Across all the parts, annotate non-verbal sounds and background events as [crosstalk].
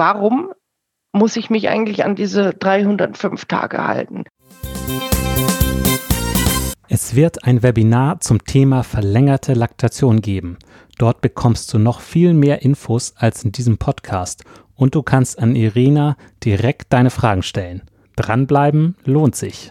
warum muss ich mich eigentlich an diese 305 Tage halten? Es wird ein Webinar zum Thema verlängerte Laktation geben. Dort bekommst du noch viel mehr Infos als in diesem Podcast und du kannst an Irina direkt deine Fragen stellen. Dranbleiben lohnt sich.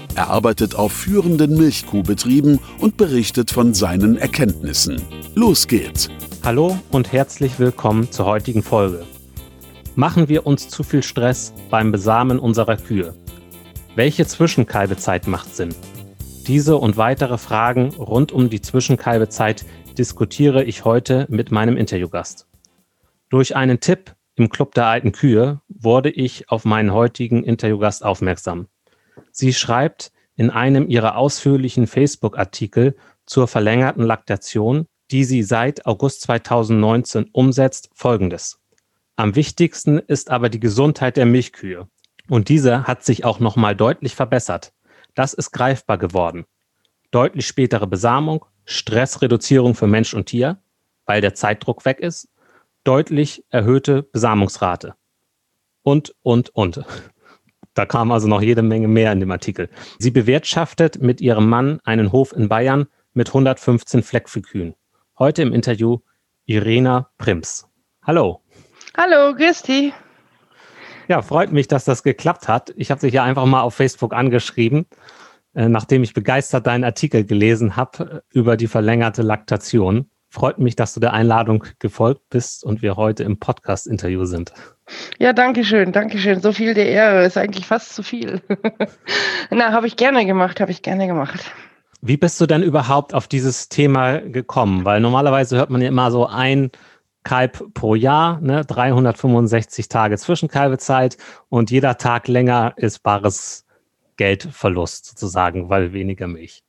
Er arbeitet auf führenden Milchkuhbetrieben und berichtet von seinen Erkenntnissen. Los geht's! Hallo und herzlich willkommen zur heutigen Folge. Machen wir uns zu viel Stress beim Besamen unserer Kühe? Welche Zwischenkalbezeit macht Sinn? Diese und weitere Fragen rund um die Zwischenkalbezeit diskutiere ich heute mit meinem Interviewgast. Durch einen Tipp im Club der alten Kühe wurde ich auf meinen heutigen Interviewgast aufmerksam. Sie schreibt in einem ihrer ausführlichen Facebook-Artikel zur verlängerten Laktation, die sie seit August 2019 umsetzt, folgendes. Am wichtigsten ist aber die Gesundheit der Milchkühe. Und diese hat sich auch nochmal deutlich verbessert. Das ist greifbar geworden. Deutlich spätere Besamung, Stressreduzierung für Mensch und Tier, weil der Zeitdruck weg ist deutlich erhöhte Besamungsrate. Und, und, und. Da kam also noch jede Menge mehr in dem Artikel. Sie bewirtschaftet mit ihrem Mann einen Hof in Bayern mit 115 Fleckviehkühen. Heute im Interview Irena Prims. Hallo. Hallo, Christi. Ja, freut mich, dass das geklappt hat. Ich habe dich ja einfach mal auf Facebook angeschrieben, äh, nachdem ich begeistert deinen Artikel gelesen habe äh, über die verlängerte Laktation. Freut mich, dass du der Einladung gefolgt bist und wir heute im Podcast-Interview sind. Ja, danke schön, danke schön. So viel der Ehre ist eigentlich fast zu viel. [laughs] Na, habe ich gerne gemacht, habe ich gerne gemacht. Wie bist du denn überhaupt auf dieses Thema gekommen? Weil normalerweise hört man ja immer so ein Kalb pro Jahr, ne? 365 Tage Zwischenkalbezeit und jeder Tag länger ist bares Geldverlust sozusagen, weil weniger Milch.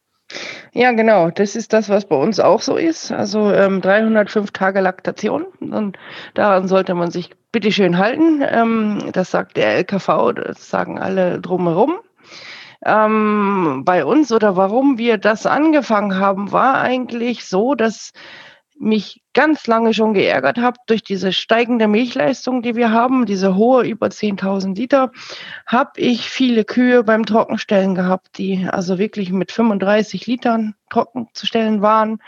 Ja, genau. Das ist das, was bei uns auch so ist. Also ähm, 305 Tage Laktation. Und daran sollte man sich bitteschön halten. Ähm, das sagt der LKV, das sagen alle drumherum. Ähm, bei uns oder warum wir das angefangen haben, war eigentlich so, dass mich ganz lange schon geärgert habe durch diese steigende Milchleistung, die wir haben, diese hohe über 10.000 Liter, habe ich viele Kühe beim Trockenstellen gehabt, die also wirklich mit 35 Litern trocken zu stellen waren.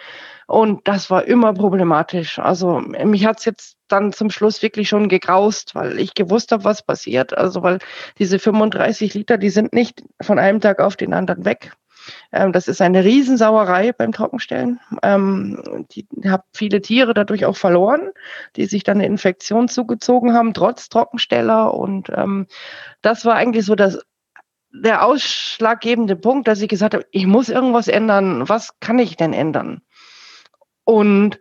Und das war immer problematisch. Also mich hat's jetzt dann zum Schluss wirklich schon gegraust, weil ich gewusst habe, was passiert. Also weil diese 35 Liter, die sind nicht von einem Tag auf den anderen weg. Ähm, das ist eine Riesensauerei beim Trockenstellen. Ähm, die habe viele Tiere dadurch auch verloren, die sich dann eine Infektion zugezogen haben, trotz Trockensteller. Und ähm, das war eigentlich so das der ausschlaggebende Punkt, dass ich gesagt habe, ich muss irgendwas ändern. Was kann ich denn ändern? Und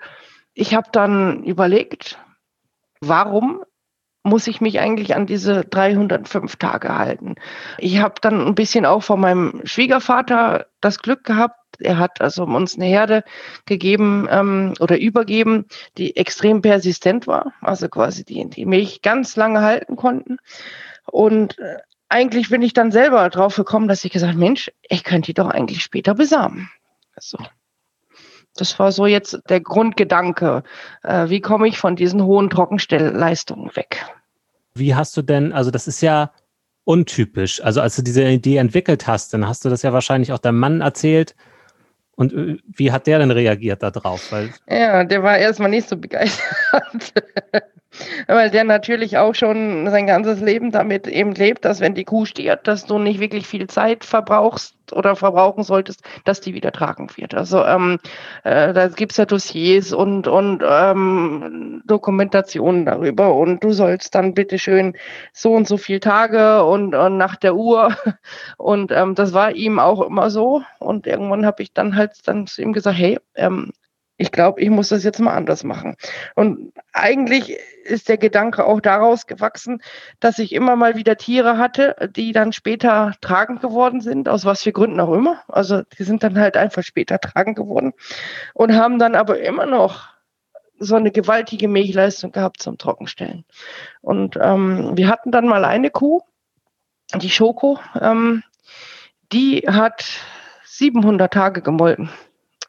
ich habe dann überlegt, warum muss ich mich eigentlich an diese 305 Tage halten. Ich habe dann ein bisschen auch von meinem Schwiegervater das Glück gehabt, er hat also uns eine Herde gegeben ähm, oder übergeben, die extrem persistent war, also quasi die, die Milch ganz lange halten konnten. Und äh, eigentlich bin ich dann selber drauf gekommen, dass ich gesagt, Mensch, ich könnte die doch eigentlich später besamen. Also, das war so jetzt der Grundgedanke. Äh, wie komme ich von diesen hohen Trockenstellleistungen weg? Wie hast du denn, also das ist ja untypisch. Also als du diese Idee entwickelt hast, dann hast du das ja wahrscheinlich auch deinem Mann erzählt. Und äh, wie hat der denn reagiert darauf? Ja, der war erstmal nicht so begeistert. Weil der natürlich auch schon sein ganzes Leben damit eben lebt, dass wenn die Kuh stirbt, dass du nicht wirklich viel Zeit verbrauchst oder verbrauchen solltest, dass die wieder tragend wird. Also ähm, äh, da gibt's ja Dossiers und, und ähm, Dokumentationen darüber und du sollst dann bitteschön so und so viele Tage und, und nach der Uhr [laughs] und ähm, das war ihm auch immer so und irgendwann habe ich dann halt dann zu ihm gesagt, hey, ähm, ich glaube, ich muss das jetzt mal anders machen. Und eigentlich ist der Gedanke auch daraus gewachsen, dass ich immer mal wieder Tiere hatte, die dann später tragend geworden sind, aus was für Gründen auch immer. Also die sind dann halt einfach später tragend geworden und haben dann aber immer noch so eine gewaltige Milchleistung gehabt zum Trockenstellen. Und ähm, wir hatten dann mal eine Kuh, die Schoko, ähm, die hat 700 Tage gemolken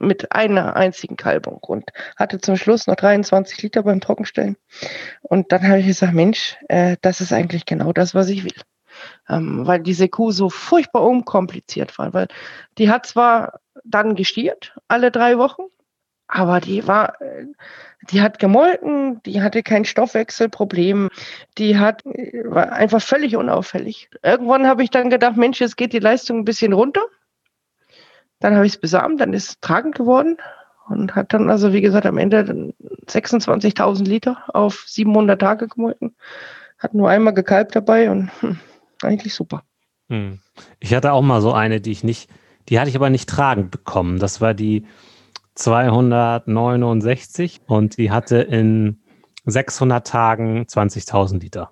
mit einer einzigen Kalbung und hatte zum Schluss noch 23 Liter beim Trockenstellen. Und dann habe ich gesagt, Mensch, äh, das ist eigentlich genau das, was ich will. Ähm, weil diese Kuh so furchtbar unkompliziert war. Weil die hat zwar dann gestiert, alle drei Wochen, aber die war, äh, die hat gemolken, die hatte kein Stoffwechselproblem, die hat, äh, war einfach völlig unauffällig. Irgendwann habe ich dann gedacht, Mensch, jetzt geht die Leistung ein bisschen runter. Dann habe ich es besamt, dann ist es tragend geworden und hat dann also, wie gesagt, am Ende 26.000 Liter auf 700 Tage gemolken. Hat nur einmal gekalbt dabei und [laughs] hm, eigentlich super. Hm. Ich hatte auch mal so eine, die ich nicht, die hatte ich aber nicht tragend bekommen. Das war die 269 und die hatte in 600 Tagen 20.000 Liter.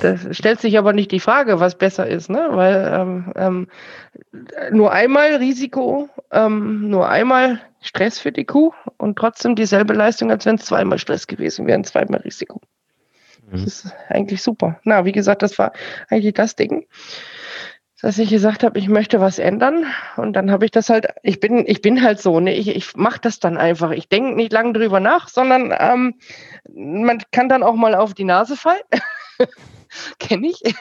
Da stellt sich aber nicht die Frage, was besser ist, ne? weil ähm, ähm, nur einmal Risiko, ähm, nur einmal Stress für die Kuh und trotzdem dieselbe Leistung, als wenn es zweimal Stress gewesen wäre, zweimal Risiko. Mhm. Das ist eigentlich super. Na, wie gesagt, das war eigentlich das Ding dass ich gesagt habe, ich möchte was ändern. Und dann habe ich das halt, ich bin, ich bin halt so, ne? ich, ich mache das dann einfach. Ich denke nicht lange drüber nach, sondern ähm, man kann dann auch mal auf die Nase fallen. [laughs] [laughs] Kenne ich. Äh,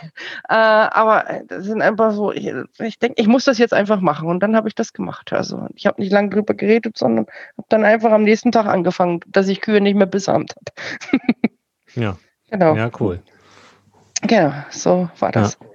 aber das sind einfach so, ich, ich denke, ich muss das jetzt einfach machen. Und dann habe ich das gemacht. Also ich habe nicht lange drüber geredet, sondern habe dann einfach am nächsten Tag angefangen, dass ich Kühe nicht mehr besamt habe. [laughs] ja. Genau. Ja, cool. Genau, so war das. Ja.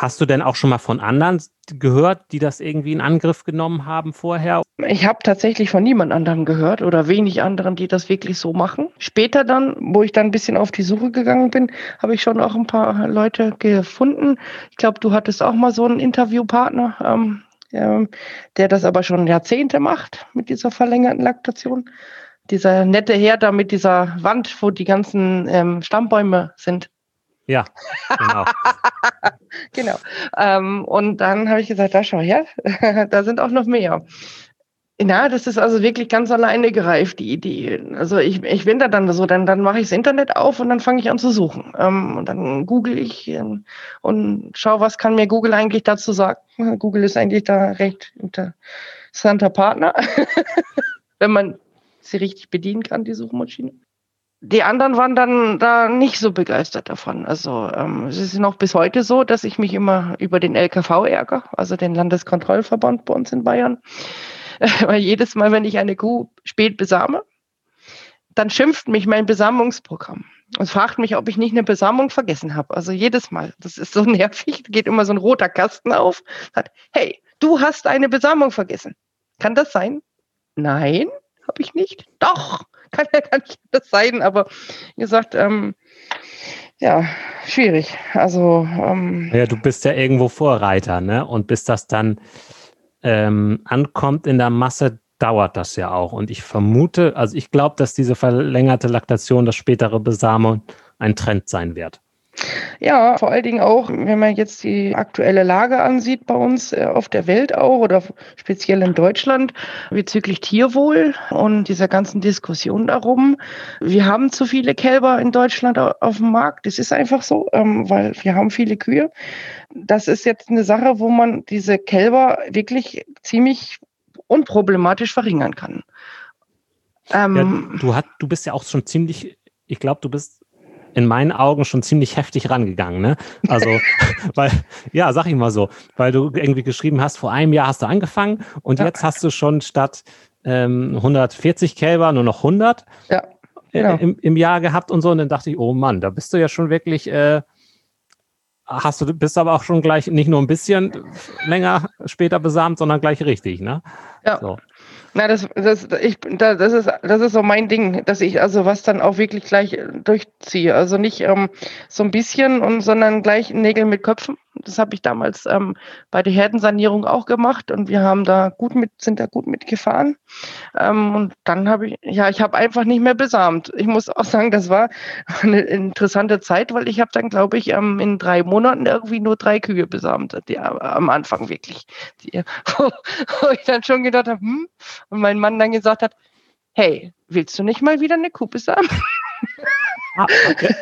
Hast du denn auch schon mal von anderen gehört, die das irgendwie in Angriff genommen haben vorher? Ich habe tatsächlich von niemand anderem gehört oder wenig anderen, die das wirklich so machen. Später dann, wo ich dann ein bisschen auf die Suche gegangen bin, habe ich schon auch ein paar Leute gefunden. Ich glaube, du hattest auch mal so einen Interviewpartner, ähm, ähm, der das aber schon Jahrzehnte macht mit dieser verlängerten Laktation. Dieser nette Herr da mit dieser Wand, wo die ganzen ähm, Stammbäume sind. Ja, genau. [laughs] genau. Ähm, und dann habe ich gesagt, da schau [laughs] her, da sind auch noch mehr. Na, das ist also wirklich ganz alleine gereift, die Idee. Also ich, ich bin da dann so, dann, dann mache ich das Internet auf und dann fange ich an zu suchen. Ähm, und dann google ich ähm, und schaue, was kann mir Google eigentlich dazu sagen. [laughs] Google ist eigentlich da recht interessanter Partner, wenn man sie richtig bedienen kann, die Suchmaschine die anderen waren dann da nicht so begeistert davon. Also ähm, es ist noch bis heute so, dass ich mich immer über den LKV ärgere, also den Landeskontrollverband bei uns in Bayern. [laughs] Weil jedes Mal, wenn ich eine Kuh spät besame, dann schimpft mich mein Besamungsprogramm und fragt mich, ob ich nicht eine Besamung vergessen habe. Also jedes Mal. Das ist so [laughs] nervig. Geht immer so ein roter Kasten auf. Sagt, hey, du hast eine Besamung vergessen. Kann das sein? Nein, habe ich nicht. Doch, [laughs] kann ja gar nicht das sein, aber wie gesagt, ähm, ja, schwierig. Also ähm, ja, du bist ja irgendwo Vorreiter, ne? Und bis das dann ähm, ankommt in der Masse, dauert das ja auch. Und ich vermute, also ich glaube, dass diese verlängerte Laktation, das spätere Besamen ein Trend sein wird. Ja, vor allen Dingen auch, wenn man jetzt die aktuelle Lage ansieht bei uns äh, auf der Welt auch oder speziell in Deutschland bezüglich Tierwohl und dieser ganzen Diskussion darum. Wir haben zu viele Kälber in Deutschland auf dem Markt. Das ist einfach so, ähm, weil wir haben viele Kühe. Das ist jetzt eine Sache, wo man diese Kälber wirklich ziemlich unproblematisch verringern kann. Ähm, ja, du, hat, du bist ja auch schon ziemlich, ich glaube, du bist in meinen Augen schon ziemlich heftig rangegangen. Ne? Also, [laughs] [laughs] weil, ja, sag ich mal so, weil du irgendwie geschrieben hast, vor einem Jahr hast du angefangen und ja. jetzt hast du schon statt ähm, 140 Kälber nur noch 100 ja, äh, genau. im, im Jahr gehabt und so. Und dann dachte ich, oh Mann, da bist du ja schon wirklich, äh, hast du, bist aber auch schon gleich nicht nur ein bisschen länger später besamt, sondern gleich richtig, ne? Ja. So. Na, das, das, ich, das, ist, das ist so mein Ding, dass ich also was dann auch wirklich gleich durchziehe. Also nicht ähm, so ein bisschen, und, sondern gleich Nägel mit Köpfen. Das habe ich damals ähm, bei der Herdensanierung auch gemacht und wir haben da gut mit, sind da gut mitgefahren. Ähm, und dann habe ich, ja, ich habe einfach nicht mehr besamt. Ich muss auch sagen, das war eine interessante Zeit, weil ich habe dann, glaube ich, ähm, in drei Monaten irgendwie nur drei Kühe besamt, die am Anfang wirklich. Die, wo, [laughs] wo ich dann schon gedacht habe, hm, und mein Mann dann gesagt hat, hey, willst du nicht mal wieder eine Kuh besamen? Ah, okay.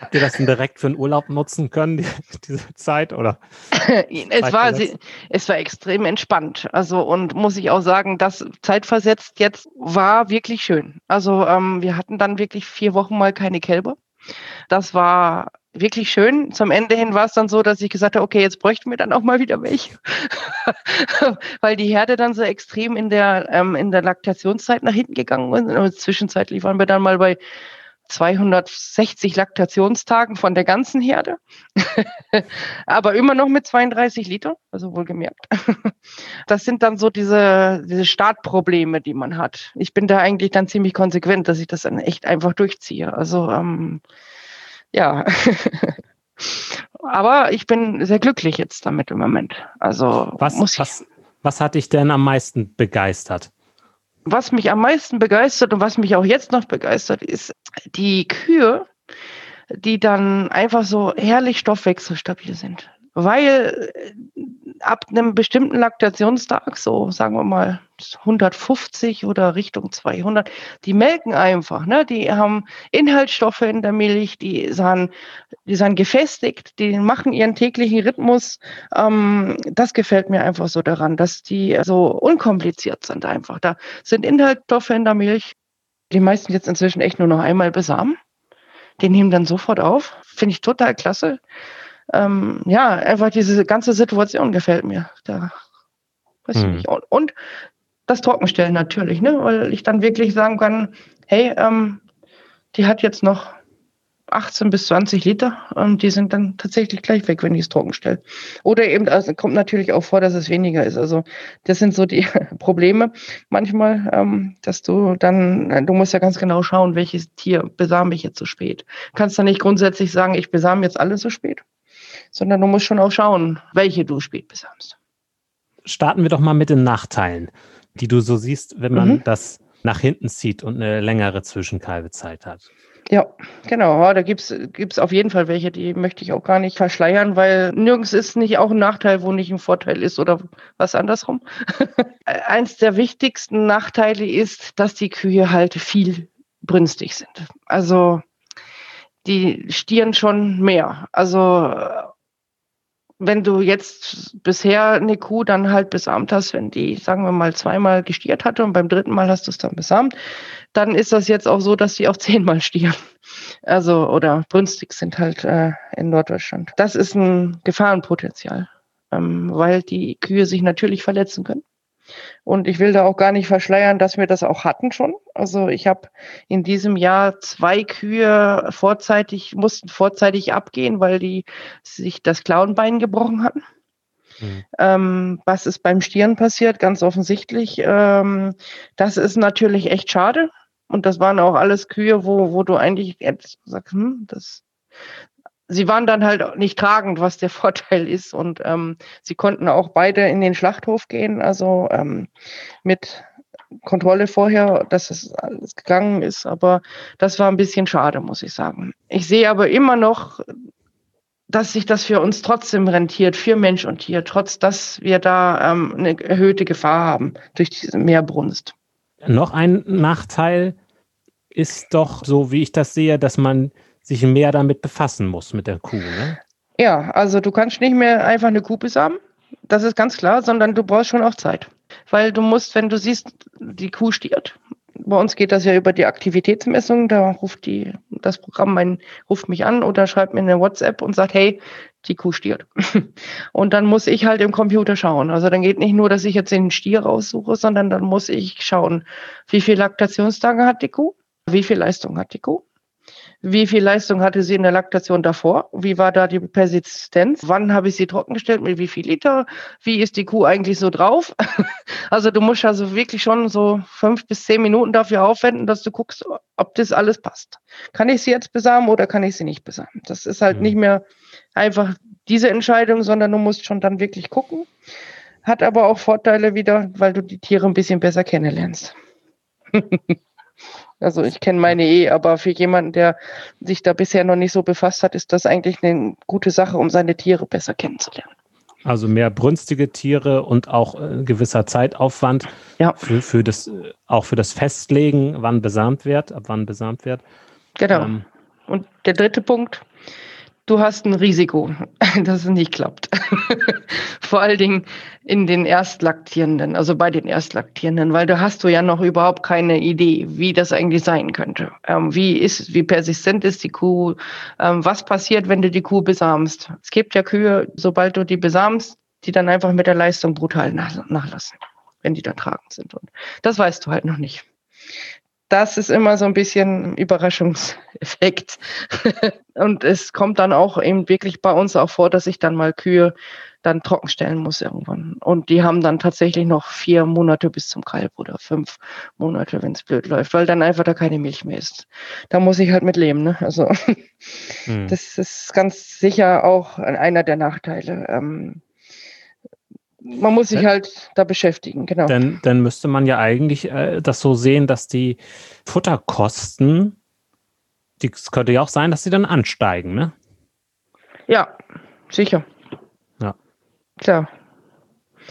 Habt ihr das denn direkt für einen Urlaub nutzen können, die, diese Zeit? Oder [laughs] es, war, es war extrem entspannt. Also, und muss ich auch sagen, das zeitversetzt jetzt war wirklich schön. Also, ähm, wir hatten dann wirklich vier Wochen mal keine Kälber. Das war wirklich schön. Zum Ende hin war es dann so, dass ich gesagt habe, okay, jetzt bräuchten wir dann auch mal wieder welche. [laughs] Weil die Herde dann so extrem in der, ähm, in der Laktationszeit nach hinten gegangen ist. Und zwischenzeitlich waren wir dann mal bei 260 Laktationstagen von der ganzen Herde, [laughs] aber immer noch mit 32 Liter, also wohlgemerkt. [laughs] Das sind dann so diese, diese Startprobleme, die man hat. Ich bin da eigentlich dann ziemlich konsequent, dass ich das dann echt einfach durchziehe. Also ähm, ja, [laughs] aber ich bin sehr glücklich jetzt damit im Moment. Also was, muss ich was, was hat dich denn am meisten begeistert? Was mich am meisten begeistert und was mich auch jetzt noch begeistert, ist die Kühe, die dann einfach so herrlich stoffwechselstabil sind. Weil ab einem bestimmten Laktationstag, so sagen wir mal 150 oder Richtung 200, die melken einfach. Ne? Die haben Inhaltsstoffe in der Milch, die sind, die sind gefestigt, die machen ihren täglichen Rhythmus. Ähm, das gefällt mir einfach so daran, dass die so unkompliziert sind einfach. Da sind Inhaltsstoffe in der Milch, die meisten jetzt inzwischen echt nur noch einmal besamen. Die nehmen dann sofort auf. Finde ich total klasse ähm, ja, einfach diese ganze Situation gefällt mir. Da weiß hm. ich nicht. Und, und, das Trockenstellen natürlich, ne? weil ich dann wirklich sagen kann, hey, ähm, die hat jetzt noch 18 bis 20 Liter und die sind dann tatsächlich gleich weg, wenn ich es trocken stelle. Oder eben, also kommt natürlich auch vor, dass es weniger ist. Also das sind so die [laughs] Probleme manchmal, ähm, dass du dann, du musst ja ganz genau schauen, welches Tier besame ich jetzt so spät. Du kannst dann nicht grundsätzlich sagen, ich besame jetzt alles so spät sondern du musst schon auch schauen, welche du spät besamst. Starten wir doch mal mit den Nachteilen, die du so siehst, wenn man mhm. das nach hinten zieht und eine längere Zwischenkalbezeit hat. Ja, genau. Da gibt es auf jeden Fall welche, die möchte ich auch gar nicht verschleiern, weil nirgends ist nicht auch ein Nachteil, wo nicht ein Vorteil ist oder was andersrum. [laughs] Eins der wichtigsten Nachteile ist, dass die Kühe halt viel brünstig sind. Also die stieren schon mehr. Also wenn du jetzt bisher eine Kuh dann halt besamt hast, wenn die, sagen wir mal, zweimal gestiert hatte und beim dritten Mal hast du es dann besamt, dann ist das jetzt auch so, dass die auch [laughs] zehnmal stieren. Also, oder brünstig sind halt äh, in Norddeutschland. Das ist ein Gefahrenpotenzial, ähm, weil die Kühe sich natürlich verletzen können. Und ich will da auch gar nicht verschleiern, dass wir das auch hatten schon. Also ich habe in diesem Jahr zwei Kühe vorzeitig, mussten vorzeitig abgehen, weil die sich das Klauenbein gebrochen hatten. Mhm. Ähm, was ist beim Stieren passiert? Ganz offensichtlich. Ähm, das ist natürlich echt schade. Und das waren auch alles Kühe, wo, wo du eigentlich jetzt sagst, hm, das, sie waren dann halt nicht tragend, was der [laughs] Vorteil ist. Und ähm, sie konnten auch beide in den Schlachthof gehen, also ähm, mit Kontrolle vorher, dass es alles gegangen ist. Aber das war ein bisschen schade, muss ich sagen. Ich sehe aber immer noch, dass sich das für uns trotzdem rentiert, für Mensch und Tier, trotz dass wir da ähm, eine erhöhte Gefahr haben durch diese Meerbrunst. Noch ein Nachteil ist doch, so wie ich das sehe, dass man sich mehr damit befassen muss mit der Kuh. Ne? Ja, also du kannst nicht mehr einfach eine Kuh besamen, das ist ganz klar, sondern du brauchst schon auch Zeit. Weil du musst, wenn du siehst, die Kuh stiert, bei uns geht das ja über die Aktivitätsmessung, da ruft die, das Programm mein, ruft mich an oder schreibt mir eine WhatsApp und sagt, hey, die Kuh stiert. [laughs] Und dann muss ich halt im Computer schauen. Also dann geht nicht nur, dass ich jetzt den Stier raussuche, sondern dann muss ich schauen, wie viele Laktationstage hat die Kuh, wie viel Leistung hat die Kuh, wie viel Leistung hatte sie in der Laktation davor? Wie war da die Persistenz? Wann habe ich sie trockengestellt? Mit wie viel Liter? Wie ist die Kuh eigentlich so drauf? [laughs] Also du musst also wirklich schon so fünf bis zehn Minuten dafür aufwenden, dass du guckst, ob das alles passt. Kann ich sie jetzt besamen oder kann ich sie nicht besamen? Das ist halt mhm. nicht mehr einfach diese Entscheidung, sondern du musst schon dann wirklich gucken. Hat aber auch Vorteile wieder, weil du die Tiere ein bisschen besser kennenlernst. [laughs] also ich kenne meine eh, aber für jemanden, der sich da bisher noch nicht so befasst hat, ist das eigentlich eine gute Sache, um seine Tiere besser kennenzulernen. Also mehr brünstige Tiere und auch äh, gewisser Zeitaufwand ja. für, für das, äh, auch für das Festlegen, wann besamt wird, ab wann besamt wird. Genau. Ähm, und der dritte Punkt, du hast ein Risiko, [laughs] dass es nicht klappt. [laughs] Vor allen Dingen in den Erstlaktierenden, also bei den Erstlaktierenden, weil da hast du ja noch überhaupt keine Idee, wie das eigentlich sein könnte. Ähm, wie ist, wie persistent ist die Kuh? Ähm, was passiert, wenn du die Kuh besamst? Es gibt ja Kühe, sobald du die besamst, die dann einfach mit der Leistung brutal nachlassen, wenn die da tragend sind. Und das weißt du halt noch nicht das ist immer so ein bisschen Überraschungseffekt. [laughs] und es kommt dann auch eben wirklich bei uns auch vor, dass ich dann mal Kühe dann trockenstellen muss irgendwann. Und die haben dann tatsächlich noch vier Monate bis zum Kalb oder fünf Monate, wenn es blöd läuft, weil dann einfach da keine Milch mehr ist. Da muss ich halt mit leben. Ne? Also [laughs] hm. das ist ganz sicher auch einer der Nachteile. Ähm, man muss sich halt da beschäftigen, genau. Dann, dann müsste man ja eigentlich äh, das so sehen, dass die Futterkosten, es könnte ja auch sein, dass sie dann ansteigen, ne? Ja, sicher. Ja. Klar.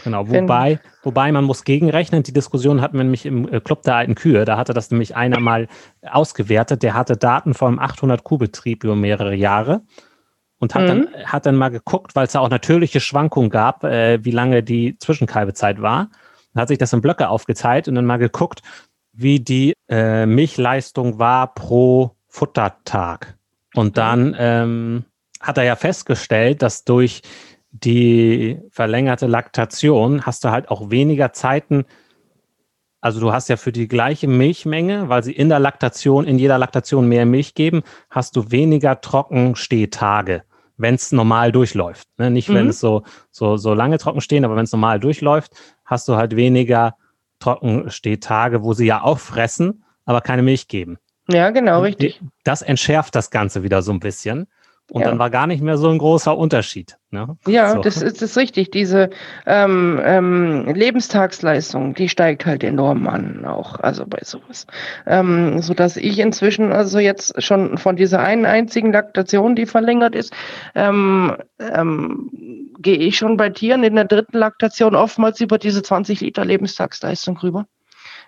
Genau, wobei, wobei man muss gegenrechnen, die Diskussion hatten wir nämlich im äh, Club der alten Kühe, da hatte das nämlich einer mal ausgewertet, der hatte Daten vom 800 Kuhbetrieb über mehrere Jahre und hat, mhm. dann, hat dann mal geguckt, weil es da auch natürliche Schwankungen gab, äh, wie lange die Zwischenkalbezeit war. Und hat sich das in Blöcke aufgeteilt und dann mal geguckt, wie die äh, Milchleistung war pro Futtertag. Und mhm. dann ähm, hat er ja festgestellt, dass durch die verlängerte Laktation hast du halt auch weniger Zeiten also du hast ja für die gleiche Milchmenge, weil sie in der Laktation, in jeder Laktation mehr Milch geben, hast du weniger Trockenstehtage, wenn es normal durchläuft. Ne? Nicht, mhm. wenn es so, so, so lange trocken stehen, aber wenn es normal durchläuft, hast du halt weniger Trockenstehtage, wo sie ja auch fressen, aber keine Milch geben. Ja, genau, richtig. Das entschärft das Ganze wieder so ein bisschen. Und ja. dann war gar nicht mehr so ein großer Unterschied. Ne? Ja, so. das, ist, das ist richtig. Diese ähm, ähm, Lebenstagsleistung, die steigt halt enorm an, auch also bei sowas. Ähm, so dass ich inzwischen also jetzt schon von dieser einen einzigen Laktation, die verlängert ist, ähm, ähm, gehe ich schon bei Tieren in der dritten Laktation oftmals über diese 20 Liter Lebenstagsleistung rüber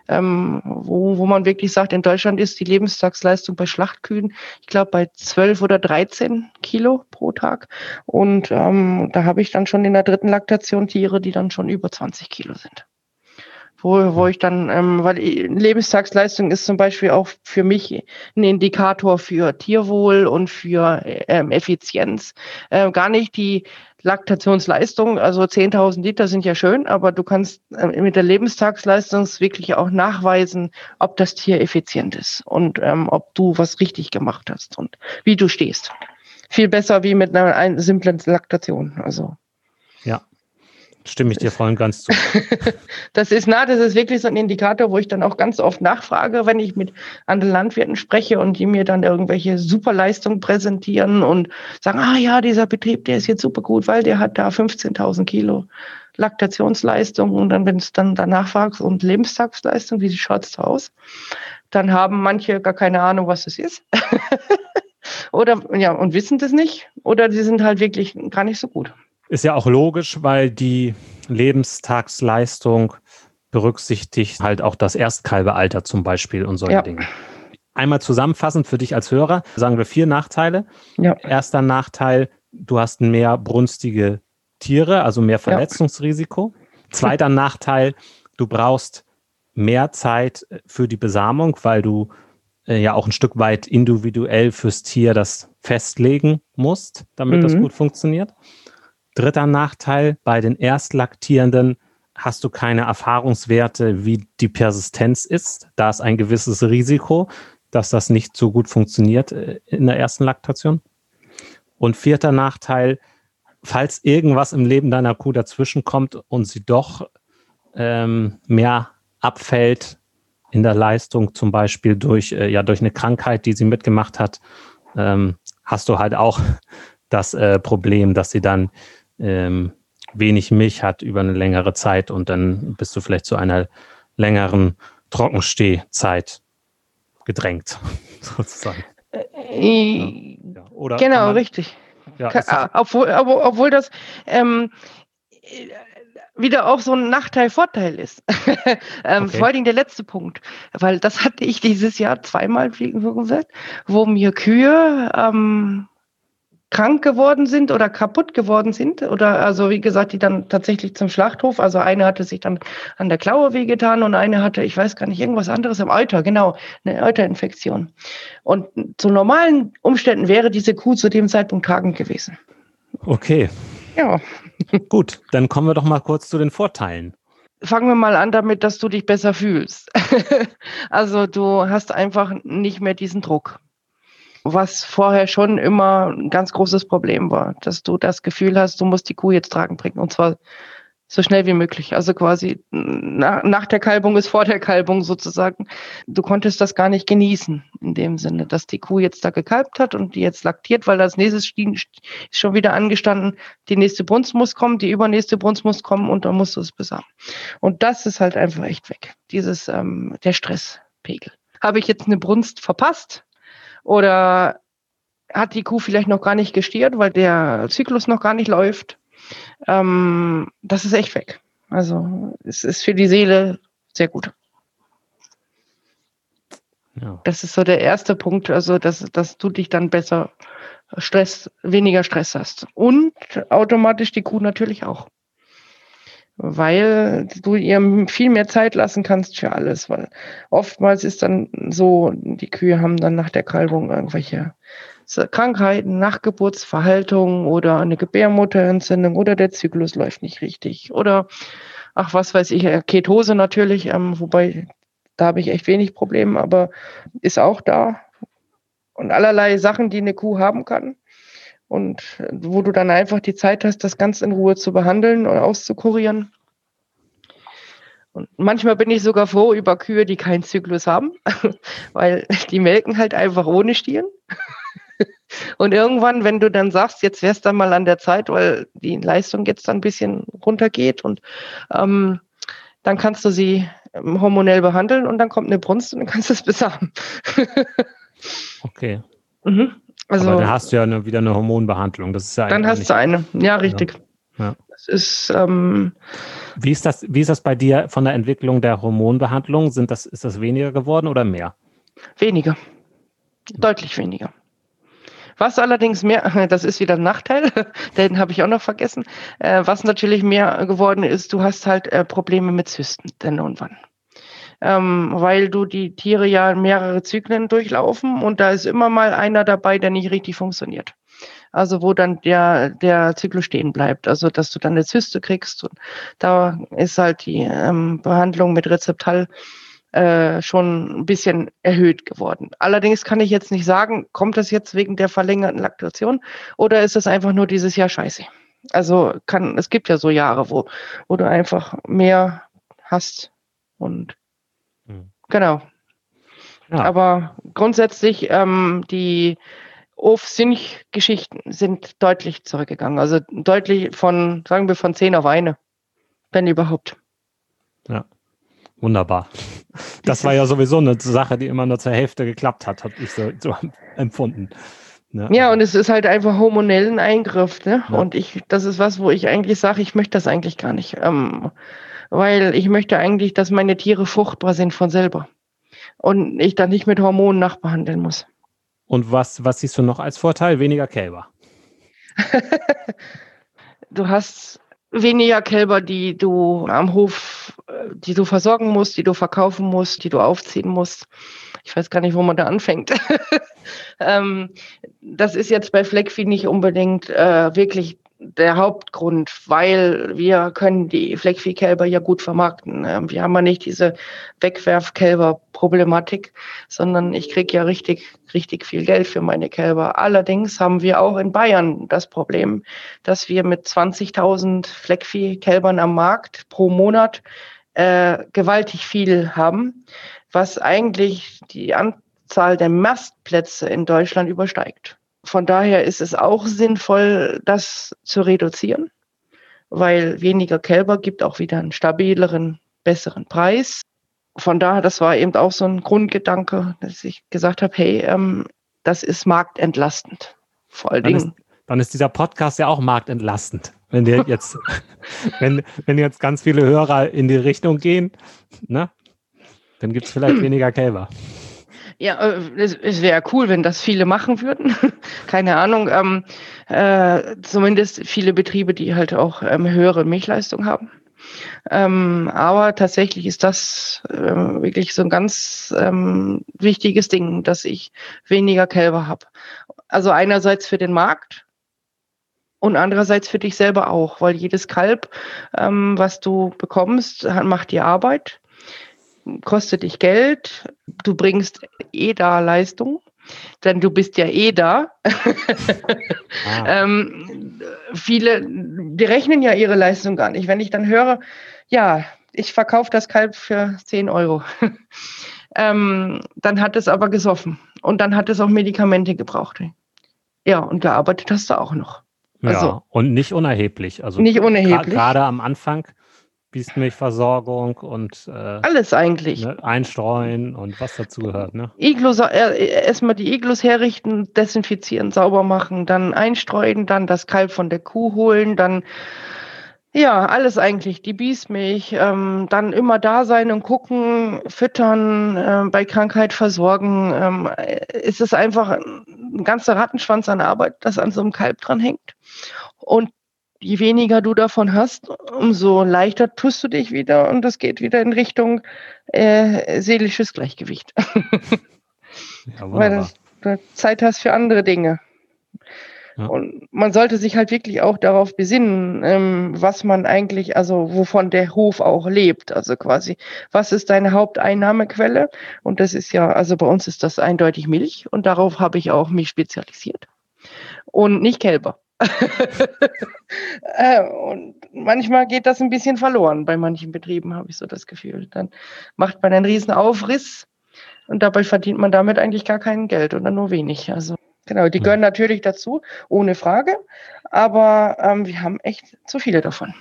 ähm, wo, wo man wirklich sagt, in Deutschland ist die Lebenstagsleistung bei Schlachtkühen, ich glaube, bei 12 oder 13 Kilo pro Tag. Und ähm, da habe ich dann schon in der dritten Laktation Tiere, die dann schon über 20 Kilo sind wo, wo ich dann, ähm, weil Lebenstagsleistung ist zum Beispiel auch für mich ein Indikator für Tierwohl und für ähm, Effizienz. Ähm, gar nicht die Laktationsleistung, also 10.000 Liter sind ja schön, aber du kannst äh, mit der Lebenstagsleistung wirklich auch nachweisen, ob das Tier effizient ist und ähm, ob du was richtig gemacht hast und wie du stehst. Viel besser wie mit einer, simplen Laktation. Also Stimme ich dir voll und ganz zu. [laughs] das ist na, das ist wirklich so ein Indikator, wo ich dann auch ganz oft nachfrage, wenn ich mit anderen Landwirten spreche und die mir dann irgendwelche Superleistungen präsentieren und sagen, ah ja, dieser Betrieb, der ist jetzt super gut, weil der hat da 15.000 Kilo Laktationsleistung und dann, wenn es dann danach fragst und Lebenstagsleistung, wie schaut es aus? Dann haben manche gar keine Ahnung, was es ist. [laughs] oder ja, und wissen das nicht. Oder die sind halt wirklich gar nicht so gut. Ist ja auch logisch, weil die Lebenstagsleistung berücksichtigt halt auch das Erstkalbealter zum Beispiel und solche ja. Dinge. Einmal zusammenfassend für dich als Hörer sagen wir vier Nachteile. Ja. Erster Nachteil, du hast mehr brunstige Tiere, also mehr Verletzungsrisiko. Ja. Zweiter Nachteil, du brauchst mehr Zeit für die Besamung, weil du äh, ja auch ein Stück weit individuell fürs Tier das festlegen musst, damit mhm. das gut funktioniert. Dritter Nachteil, bei den Erstlaktierenden hast du keine Erfahrungswerte, wie die Persistenz ist. Da ist ein gewisses Risiko, dass das nicht so gut funktioniert äh, in der ersten Laktation. Und vierter Nachteil, falls irgendwas im Leben deiner Kuh dazwischen kommt und sie doch ähm, mehr abfällt in der Leistung, zum Beispiel durch, äh, ja, durch eine Krankheit, die sie mitgemacht hat, ähm, hast du halt auch [laughs] das äh, Problem, dass sie dann ähm, wenig Milch hat über eine längere Zeit und dann bist du vielleicht zu einer längeren Trockenstehzeit gedrängt, [laughs] sozusagen. Äh, ja. Oder genau, man, richtig. Ja, Kann, obwohl, obwohl das ähm, wieder auch so ein Nachteil, Vorteil ist. [laughs] ähm, okay. Vor allem der letzte Punkt, weil das hatte ich dieses Jahr zweimal fliegen gesagt, wo mir Kühe ähm, krank geworden sind oder kaputt geworden sind oder also wie gesagt, die dann tatsächlich zum Schlachthof, also eine hatte sich dann an der Klaue wehgetan und eine hatte, ich weiß gar nicht, irgendwas anderes im Euter, genau, eine Euterinfektion. Und zu normalen Umständen wäre diese Kuh zu dem Zeitpunkt tragend gewesen. Okay. Ja. [laughs] Gut, dann kommen wir doch mal kurz zu den Vorteilen. Fangen wir mal an damit, dass du dich besser fühlst. [laughs] also du hast einfach nicht mehr diesen Druck was vorher schon immer ein ganz großes Problem war, dass du das Gefühl hast, du musst die Kuh jetzt tragen bringen und zwar so schnell wie möglich. Also quasi nach, nach der Kalbung ist vor der Kalbung sozusagen. Du konntest das gar nicht genießen in dem Sinne, dass die Kuh jetzt da gekalbt hat und die jetzt laktiert, weil das nächste ist schon wieder angestanden, die nächste Brunst muss kommen, die übernächste Brunst muss kommen und dann musst du es besamen. Und das ist halt einfach echt weg. Dieses, ähm, der Stresspegel. Habe ich jetzt eine Brunst verpasst? Oder hat die Kuh vielleicht noch gar nicht gestiert, weil der Zyklus noch gar nicht läuft. Ähm, das ist echt weg. Also es ist für die Seele sehr gut. Ja. Das ist so der erste Punkt, also dass, dass du dich dann besser Stress, weniger Stress hast. Und automatisch die Kuh natürlich auch weil du ihr viel mehr Zeit lassen kannst für alles, weil oftmals ist dann so, die Kühe haben dann nach der Kalbung irgendwelche Krankheiten, Nachgeburtsverhaltung oder eine Gebärmutterentzündung oder der Zyklus läuft nicht richtig oder ach was weiß ich, äh, Ketose natürlich, ähm, wobei da habe ich echt wenig Probleme, aber ist auch da. Und allerlei Sachen, die eine Kuh haben kann und wo du dann einfach die Zeit hast, das ganz in Ruhe zu behandeln und auszukurieren. Und manchmal bin ich sogar froh über Kühe, die keinen Zyklus haben, [laughs] weil die melken halt einfach ohne Stieren. [laughs] Und irgendwann, wenn du dann sagst, jetzt wär's dann mal an der Zeit, weil die Leistung jetzt dann ein bisschen runtergeht und ähm, dann kannst du sie ähm, hormonell behandeln und dann kommt eine Brunst und dann kannst du es besamen. [laughs] okay. Mhm. Also, Aber dann hast du ja eine, wieder eine Hormonbehandlung. Das ist ja dann hast du eine. Ja, richtig. Ja. ja. Das ist. Ähm, wie ist das? Wie ist das bei dir von der Entwicklung der Hormonbehandlung? Sind das ist das weniger geworden oder mehr? Weniger, deutlich weniger. Was allerdings mehr, [laughs] das ist wieder ein Nachteil, [laughs] den habe ich auch noch vergessen. Äh, was natürlich mehr geworden ist, du hast halt äh, Probleme mit Zysten, denn und wann ähm, weil du die Tiere ja mehrere Zyklen durchlaufen und da ist immer mal einer dabei, der nicht richtig funktioniert. Also wo dann der, der Zyklus stehen bleibt, also dass du dann eine Zyste kriegst. Und da ist halt die ähm, Behandlung mit Rezeptal äh, schon ein bisschen erhöht geworden. Allerdings kann ich jetzt nicht sagen, kommt das jetzt wegen der verlängerten Laktation oder ist es einfach nur dieses Jahr scheiße? Also kann, es gibt ja so Jahre, wo, wo du einfach mehr hast und. Genau. Ja. Aber grundsätzlich ähm, die Of-Synch-Geschichten sind deutlich zurückgegangen. Also deutlich von, sagen wir, von zehn auf eine, wenn überhaupt. Ja, wunderbar. Das war ja sowieso eine Sache, die immer nur zur Hälfte geklappt hat, habe ich so, so empfunden. Ja. ja. und es ist halt einfach hormonellen Eingriff. Ne? Ja. Und ich, das ist was, wo ich eigentlich sage, ich möchte das eigentlich gar nicht. Ähm, weil ich möchte eigentlich, dass meine Tiere fruchtbar sind von selber und ich dann nicht mit Hormonen nachbehandeln muss. Und was, was siehst du noch als Vorteil? Weniger Kälber. [laughs] du hast weniger Kälber, die du am Hof, die du versorgen musst, die du verkaufen musst, die du aufziehen musst. Ich weiß gar nicht, wo man da anfängt. [laughs] ähm, das ist jetzt bei Fleckvieh nicht unbedingt äh, wirklich der Hauptgrund, weil wir können die Fleckviehkälber ja gut vermarkten. Ähm, wir haben ja nicht diese Wegwerfkälber-Problematik, sondern ich kriege ja richtig, richtig viel Geld für meine Kälber. Allerdings haben wir auch in Bayern das Problem, dass wir mit 20.000 Fleckviehkälbern am Markt pro Monat äh, gewaltig viel haben, was eigentlich die Anzahl der Mastplätze in Deutschland übersteigt von daher ist es auch sinnvoll, das zu reduzieren, weil weniger Kälber gibt auch wieder einen stabileren, besseren Preis. Von daher, das war eben auch so ein Grundgedanke, dass ich gesagt habe, hey, ähm, das ist marktentlastend. Vor allen Dingen. Ist, dann ist dieser Podcast ja auch marktentlastend. Wenn dir jetzt, [laughs] wenn, wenn jetzt ganz viele Hörer in die Richtung gehen, ne, dann gibt es vielleicht [clears throat] weniger Kälber. Ja, äh, es, es wäre cool, wenn das viele machen würden. [laughs] Keine Ahnung. Ähm, äh, zumindest viele Betriebe, die halt auch ähm, höhere Milchleistung haben. Ähm, aber tatsächlich ist das ähm, wirklich so ein ganz ähm, wichtiges Ding, dass ich weniger Kälber habe. Also einerseits für den Markt und andererseits für dich selber auch, weil jedes Kalb, ähm, was du bekommst, macht dir Arbeit kostet dich Geld, du bringst eh da Leistung, denn du bist ja eh da. ah. [laughs] ähm, viele, die rechnen ja ihre Leistung gar nicht. Wenn ich dann höre, ja, ich verkaufe das Kalb für 10 Euro, [laughs] ähm, dann hat es aber gesoffen und dann hat es auch Medikamente gebraucht. Ja, und gearbeitet hast du auch noch. Also, ja, und nicht unerheblich. Also nicht unerheblich. Gerade am Anfang Biestmilchversorgung und äh, alles eigentlich. Ne, einstreuen und was dazu gehört. Ne? Iglus, äh, erstmal die Iglus herrichten, desinfizieren, sauber machen, dann einstreuen, dann das Kalb von der Kuh holen, dann ja, alles eigentlich. Die Biesmilch, ähm, dann immer da sein und gucken, füttern, äh, bei Krankheit versorgen. Ähm, ist es einfach ein ganzer Rattenschwanz an Arbeit, das an so einem Kalb dran hängt. Und je weniger du davon hast, umso leichter tust du dich wieder und das geht wieder in Richtung äh, seelisches Gleichgewicht. [laughs] ja, Weil du Zeit hast für andere Dinge. Ja. Und man sollte sich halt wirklich auch darauf besinnen, ähm, was man eigentlich, also wovon der Hof auch lebt. Also quasi, was ist deine Haupteinnahmequelle? Und das ist ja, also bei uns ist das eindeutig Milch und darauf habe ich auch mich spezialisiert. Und nicht Kälber. [laughs] Äh, und manchmal geht das ein bisschen verloren. Bei manchen Betrieben habe ich so das Gefühl. Dann macht man einen riesen Aufriss und dabei verdient man damit eigentlich gar kein Geld oder nur wenig. Also genau, die gehören natürlich dazu, ohne Frage. Aber ähm, wir haben echt zu viele davon.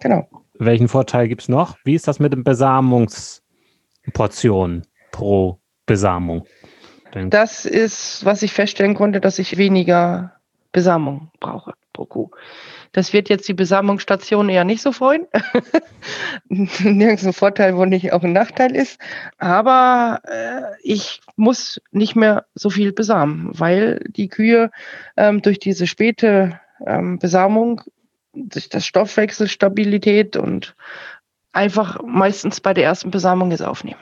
Genau. Welchen Vorteil gibt es noch? Wie ist das mit den Besamungsportionen pro Besamung? Das ist, was ich feststellen konnte, dass ich weniger Besamung brauche pro Kuh. Das wird jetzt die Besamungsstation eher nicht so freuen. [laughs] Nirgends ein Vorteil, wo nicht auch ein Nachteil ist. Aber äh, ich muss nicht mehr so viel besamen, weil die Kühe ähm, durch diese späte ähm, Besamung, durch das Stoffwechselstabilität und einfach meistens bei der ersten Besamung es aufnehmen.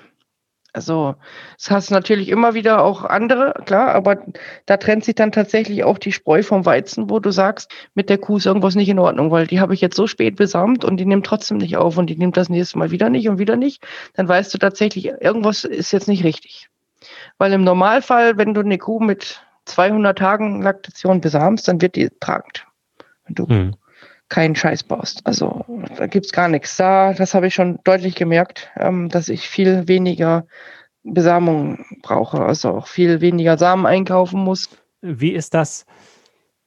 Also es hast natürlich immer wieder auch andere, klar, aber da trennt sich dann tatsächlich auch die Spreu vom Weizen, wo du sagst, mit der Kuh ist irgendwas nicht in Ordnung, weil die habe ich jetzt so spät besamt und die nimmt trotzdem nicht auf und die nimmt das nächste Mal wieder nicht und wieder nicht. Dann weißt du tatsächlich, irgendwas ist jetzt nicht richtig. Weil im Normalfall, wenn du eine Kuh mit 200 Tagen Laktation besamst, dann wird die tragend. Wenn du hm keinen Scheiß baust. Also da gibt's gar nichts. Da, das habe ich schon deutlich gemerkt, ähm, dass ich viel weniger Besamung brauche, also auch viel weniger Samen einkaufen muss. Wie ist das,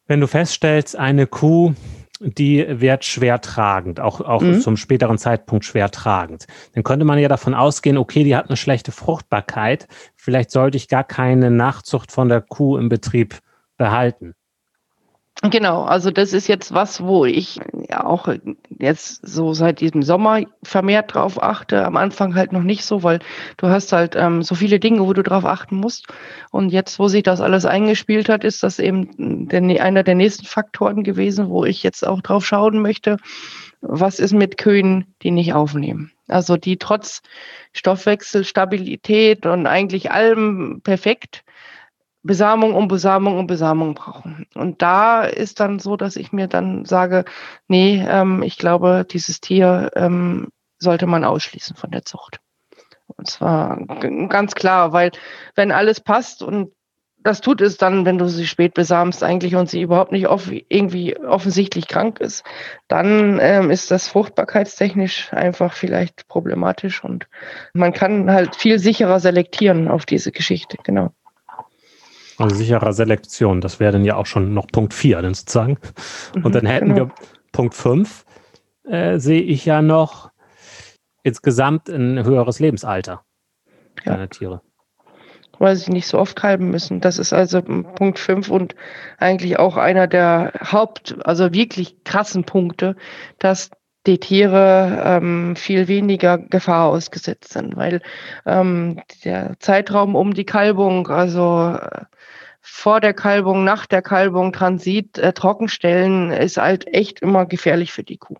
wenn du feststellst, eine Kuh, die wird schwer tragend, auch, auch mhm. zum späteren Zeitpunkt schwer tragend. Dann könnte man ja davon ausgehen, okay, die hat eine schlechte Fruchtbarkeit. Vielleicht sollte ich gar keine Nachzucht von der Kuh im Betrieb behalten. Genau, also das ist jetzt was, wo ich ja auch jetzt so seit diesem Sommer vermehrt drauf achte. Am Anfang halt noch nicht so, weil du hast halt ähm, so viele Dinge, wo du drauf achten musst. Und jetzt, wo sich das alles eingespielt hat, ist das eben der, einer der nächsten Faktoren gewesen, wo ich jetzt auch drauf schauen möchte, was ist mit Kühen, die nicht aufnehmen. Also die trotz Stoffwechselstabilität und eigentlich allem perfekt Besamung um Besamung um Besamung brauchen. Und da ist dann so, dass ich mir dann sage, nee, ähm, ich glaube, dieses Tier ähm, sollte man ausschließen von der Zucht. Und zwar ganz klar, weil wenn alles passt und das tut es dann, wenn du sie spät besamst eigentlich und sie überhaupt nicht off irgendwie offensichtlich krank ist, dann ähm, ist das fruchtbarkeitstechnisch einfach vielleicht problematisch und man kann halt viel sicherer selektieren auf diese Geschichte, genau. Also sicherer Selektion. Das wäre dann ja auch schon noch Punkt 4, dann sozusagen. Und mhm, dann hätten genau. wir Punkt 5, äh, sehe ich ja noch insgesamt ein höheres Lebensalter ja. deiner Tiere. Weil sie nicht so oft kalben müssen. Das ist also Punkt 5 und eigentlich auch einer der Haupt-, also wirklich krassen Punkte, dass die Tiere ähm, viel weniger Gefahr ausgesetzt sind, weil ähm, der Zeitraum um die Kalbung, also äh, vor der Kalbung, nach der Kalbung, Transit, äh, Trockenstellen, ist halt echt immer gefährlich für die Kuh.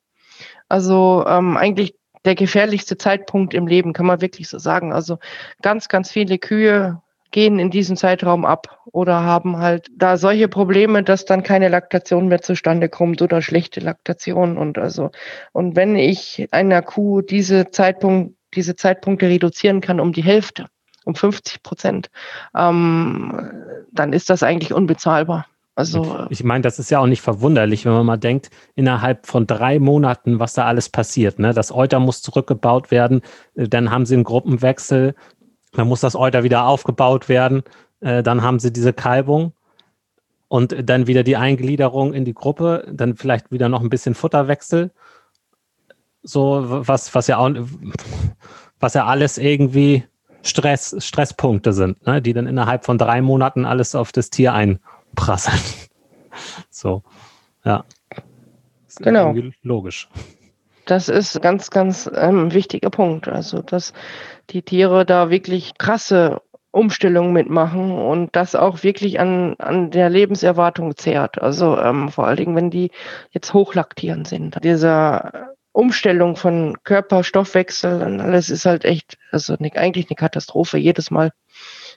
Also ähm, eigentlich der gefährlichste Zeitpunkt im Leben, kann man wirklich so sagen. Also ganz, ganz viele Kühe gehen in diesem Zeitraum ab oder haben halt da solche Probleme, dass dann keine Laktation mehr zustande kommt oder schlechte Laktation und also und wenn ich einer Kuh diese Zeitpunkt diese Zeitpunkte reduzieren kann um die Hälfte, um 50 Prozent, ähm, dann ist das eigentlich unbezahlbar. Also, ich meine, das ist ja auch nicht verwunderlich, wenn man mal denkt, innerhalb von drei Monaten, was da alles passiert. Ne? Das Euter muss zurückgebaut werden, äh, dann haben sie einen Gruppenwechsel, dann muss das Euter wieder aufgebaut werden. Äh, dann haben sie diese Kalbung und dann wieder die Eingliederung in die Gruppe, dann vielleicht wieder noch ein bisschen Futterwechsel. So, was, was ja auch, was ja alles irgendwie Stress, Stresspunkte sind, ne? die dann innerhalb von drei Monaten alles auf das Tier einprasseln. [laughs] so, ja. genau. Logisch. Das ist ein ganz, ganz ähm, wichtiger Punkt. Also, dass die Tiere da wirklich krasse Umstellungen mitmachen und das auch wirklich an, an der Lebenserwartung zehrt. Also ähm, vor allen Dingen, wenn die jetzt hochlaktieren sind. Diese Umstellung von Körperstoffwechsel und alles ist halt echt, also ne, eigentlich eine Katastrophe jedes Mal.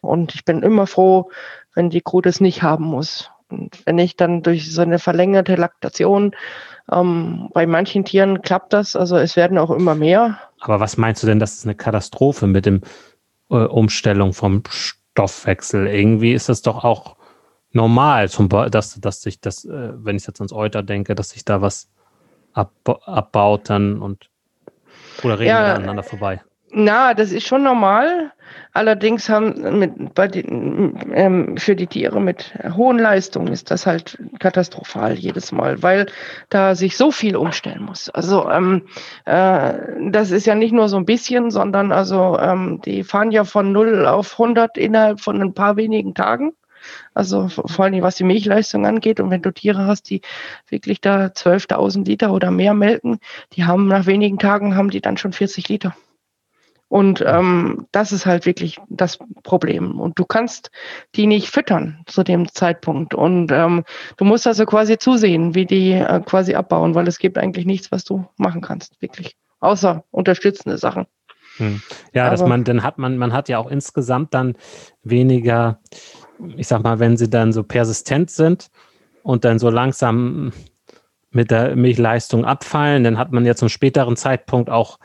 Und ich bin immer froh, wenn die Kuh das nicht haben muss. Und wenn ich dann durch so eine verlängerte Laktation ähm, bei manchen Tieren klappt das, also es werden auch immer mehr. Aber was meinst du denn, das ist eine Katastrophe mit dem äh, Umstellung vom Stoffwechsel? Irgendwie ist das doch auch normal, zum dass, dass sich das, äh, wenn ich jetzt ans Euter denke, dass sich da was ab, abbaut dann und oder reden ja, wir aneinander vorbei? Na, das ist schon normal. Allerdings haben mit, bei den, ähm, für die Tiere mit hohen Leistungen ist das halt katastrophal jedes Mal, weil da sich so viel umstellen muss. Also ähm, äh, das ist ja nicht nur so ein bisschen, sondern also ähm, die fahren ja von 0 auf 100 innerhalb von ein paar wenigen Tagen. Also vor allem was die Milchleistung angeht. Und wenn du Tiere hast, die wirklich da 12.000 Liter oder mehr melken, die haben nach wenigen Tagen haben die dann schon 40 Liter. Und ähm, das ist halt wirklich das Problem. Und du kannst die nicht füttern zu dem Zeitpunkt. Und ähm, du musst also quasi zusehen, wie die äh, quasi abbauen, weil es gibt eigentlich nichts, was du machen kannst, wirklich. Außer unterstützende Sachen. Hm. Ja, Aber, dass man, dann hat man, man hat ja auch insgesamt dann weniger, ich sag mal, wenn sie dann so persistent sind und dann so langsam mit der Milchleistung abfallen, dann hat man ja zum späteren Zeitpunkt auch